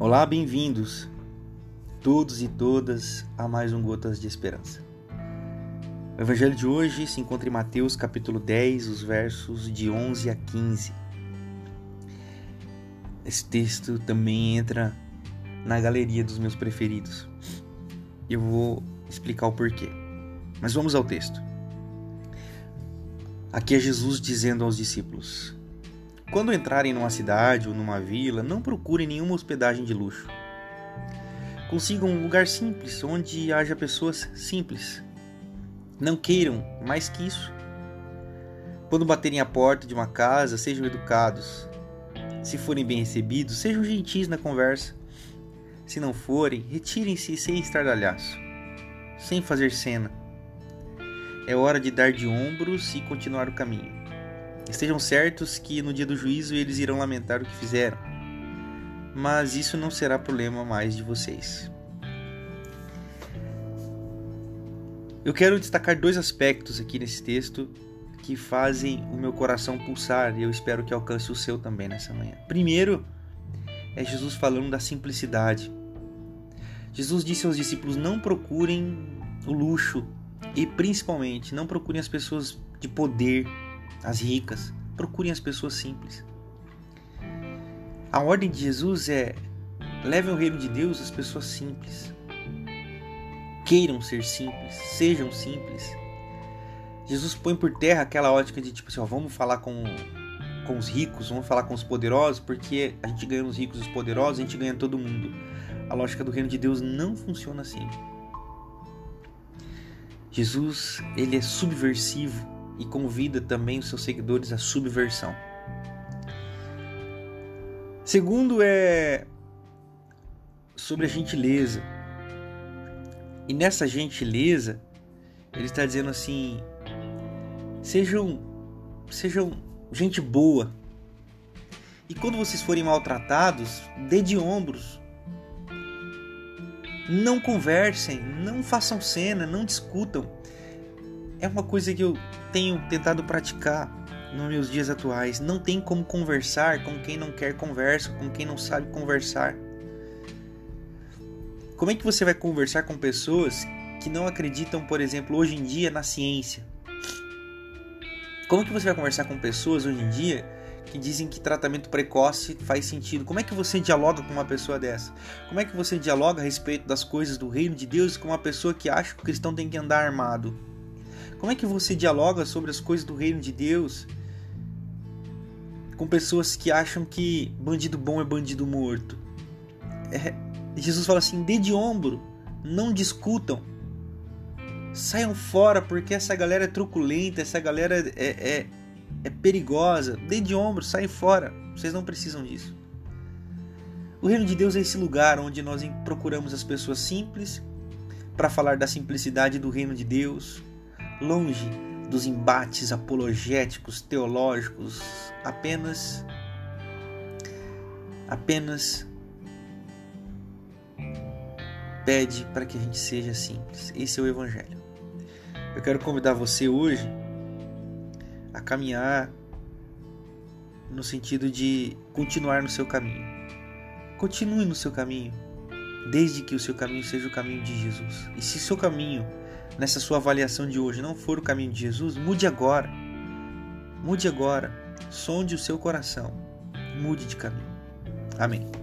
Olá, bem-vindos todos e todas a mais um Gotas de Esperança. O evangelho de hoje se encontra em Mateus capítulo 10, os versos de 11 a 15. Esse texto também entra na galeria dos meus preferidos. Eu vou explicar o porquê. Mas vamos ao texto. Aqui é Jesus dizendo aos discípulos: quando entrarem numa cidade ou numa vila, não procurem nenhuma hospedagem de luxo. Consigam um lugar simples, onde haja pessoas simples. Não queiram mais que isso. Quando baterem a porta de uma casa, sejam educados. Se forem bem recebidos, sejam gentis na conversa. Se não forem, retirem-se sem estardalhaço, sem fazer cena. É hora de dar de ombros e continuar o caminho. Estejam certos que no dia do juízo eles irão lamentar o que fizeram, mas isso não será problema mais de vocês. Eu quero destacar dois aspectos aqui nesse texto que fazem o meu coração pulsar e eu espero que alcance o seu também nessa manhã. Primeiro, é Jesus falando da simplicidade. Jesus disse aos discípulos: não procurem o luxo e principalmente não procurem as pessoas de poder, as ricas, procurem as pessoas simples. A ordem de Jesus é: levem o reino de Deus às pessoas simples. Queiram ser simples, sejam simples. Jesus põe por terra aquela ótica de tipo assim, ó, vamos falar com, com os ricos, vamos falar com os poderosos, porque a gente ganha os ricos e os poderosos, a gente ganha todo mundo. A lógica do reino de Deus não funciona assim. Jesus, ele é subversivo e convida também os seus seguidores à subversão. Segundo é sobre a gentileza. E nessa gentileza, ele está dizendo assim: sejam, sejam gente boa. E quando vocês forem maltratados, dê de ombros. Não conversem, não façam cena, não discutam é uma coisa que eu tenho tentado praticar nos meus dias atuais. Não tem como conversar com quem não quer conversa, com quem não sabe conversar. Como é que você vai conversar com pessoas que não acreditam, por exemplo, hoje em dia na ciência? Como é que você vai conversar com pessoas hoje em dia que dizem que tratamento precoce faz sentido? Como é que você dialoga com uma pessoa dessa? Como é que você dialoga a respeito das coisas do reino de Deus com uma pessoa que acha que o cristão tem que andar armado? Como é que você dialoga sobre as coisas do reino de Deus com pessoas que acham que bandido bom é bandido morto? É, Jesus fala assim: dê de ombro, não discutam, saiam fora porque essa galera é truculenta, essa galera é, é, é perigosa. Dê de ombro, saiam fora, vocês não precisam disso. O reino de Deus é esse lugar onde nós procuramos as pessoas simples para falar da simplicidade do reino de Deus, longe dos embates apologéticos, teológicos, apenas apenas pede para que a gente seja simples. Esse é o evangelho. Eu quero convidar você hoje a caminhar no sentido de continuar no seu caminho. Continue no seu caminho, desde que o seu caminho seja o caminho de Jesus. E se o seu caminho nessa sua avaliação de hoje não for o caminho de Jesus, mude agora. Mude agora. Sonde o seu coração. Mude de caminho. Amém.